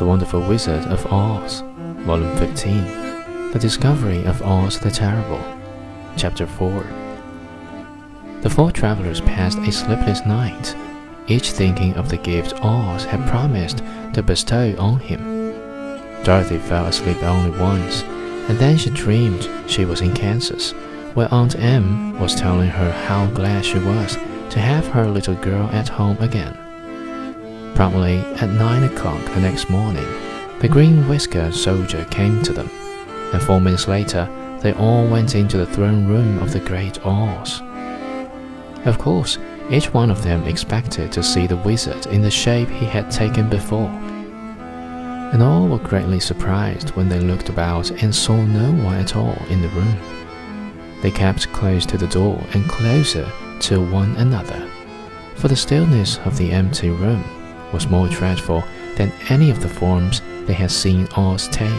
The Wonderful Wizard of Oz, Volume 15, The Discovery of Oz the Terrible, Chapter 4. The four travelers passed a sleepless night, each thinking of the gift Oz had promised to bestow on him. Dorothy fell asleep only once, and then she dreamed she was in Kansas, where Aunt Em was telling her how glad she was to have her little girl at home again. Promptly at nine o'clock the next morning, the green whiskered soldier came to them, and four minutes later they all went into the throne room of the great Oz. Of course, each one of them expected to see the wizard in the shape he had taken before. And all were greatly surprised when they looked about and saw no one at all in the room. They kept close to the door and closer to one another, for the stillness of the empty room was more dreadful than any of the forms they had seen Oz take.